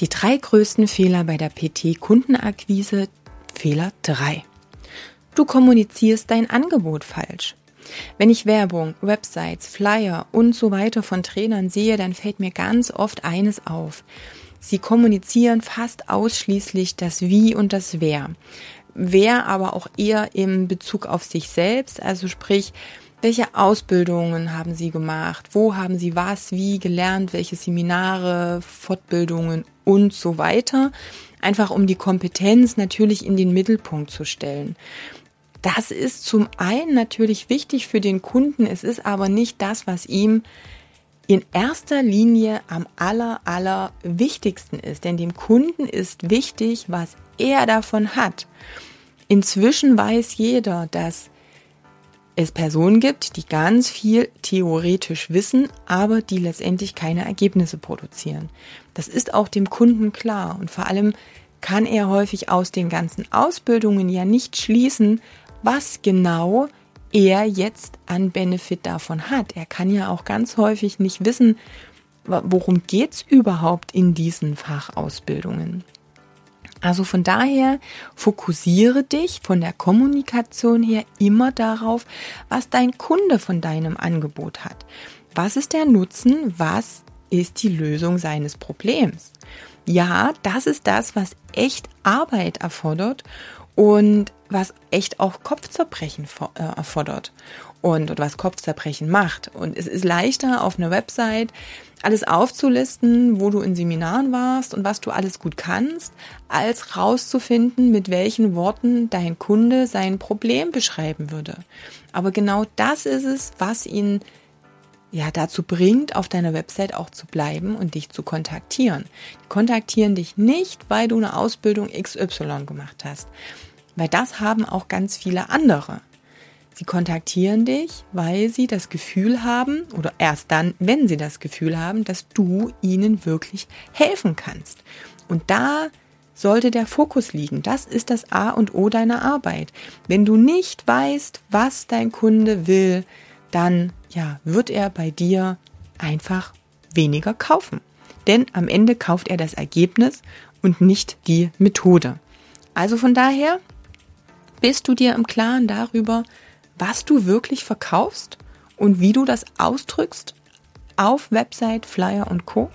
Die drei größten Fehler bei der PT-Kundenakquise. Fehler 3. Du kommunizierst dein Angebot falsch. Wenn ich Werbung, Websites, Flyer und so weiter von Trainern sehe, dann fällt mir ganz oft eines auf. Sie kommunizieren fast ausschließlich das Wie und das Wer. Wer aber auch eher im Bezug auf sich selbst, also sprich, welche Ausbildungen haben Sie gemacht? Wo haben Sie was, wie gelernt? Welche Seminare, Fortbildungen und so weiter? Einfach um die Kompetenz natürlich in den Mittelpunkt zu stellen. Das ist zum einen natürlich wichtig für den Kunden, es ist aber nicht das, was ihm in erster Linie am aller, aller wichtigsten ist. Denn dem Kunden ist wichtig, was er davon hat. Inzwischen weiß jeder, dass es Personen gibt, die ganz viel theoretisch wissen, aber die letztendlich keine Ergebnisse produzieren. Das ist auch dem Kunden klar und vor allem kann er häufig aus den ganzen Ausbildungen ja nicht schließen, was genau er jetzt an Benefit davon hat. Er kann ja auch ganz häufig nicht wissen, worum geht's überhaupt in diesen Fachausbildungen. Also von daher fokussiere dich von der Kommunikation her immer darauf, was dein Kunde von deinem Angebot hat. Was ist der Nutzen? Was ist die Lösung seines Problems? Ja, das ist das, was echt Arbeit erfordert und was echt auch Kopfzerbrechen äh, erfordert und oder was Kopfzerbrechen macht. Und es ist leichter auf einer Website alles aufzulisten, wo du in Seminaren warst und was du alles gut kannst, als rauszufinden, mit welchen Worten dein Kunde sein Problem beschreiben würde. Aber genau das ist es, was ihn ja dazu bringt, auf deiner Website auch zu bleiben und dich zu kontaktieren. Die kontaktieren dich nicht, weil du eine Ausbildung XY gemacht hast, weil das haben auch ganz viele andere. Sie kontaktieren dich, weil sie das Gefühl haben, oder erst dann, wenn sie das Gefühl haben, dass du ihnen wirklich helfen kannst. Und da sollte der Fokus liegen. Das ist das A und O deiner Arbeit. Wenn du nicht weißt, was dein Kunde will, dann ja, wird er bei dir einfach weniger kaufen. Denn am Ende kauft er das Ergebnis und nicht die Methode. Also von daher bist du dir im Klaren darüber, was du wirklich verkaufst und wie du das ausdrückst auf Website, Flyer und Co.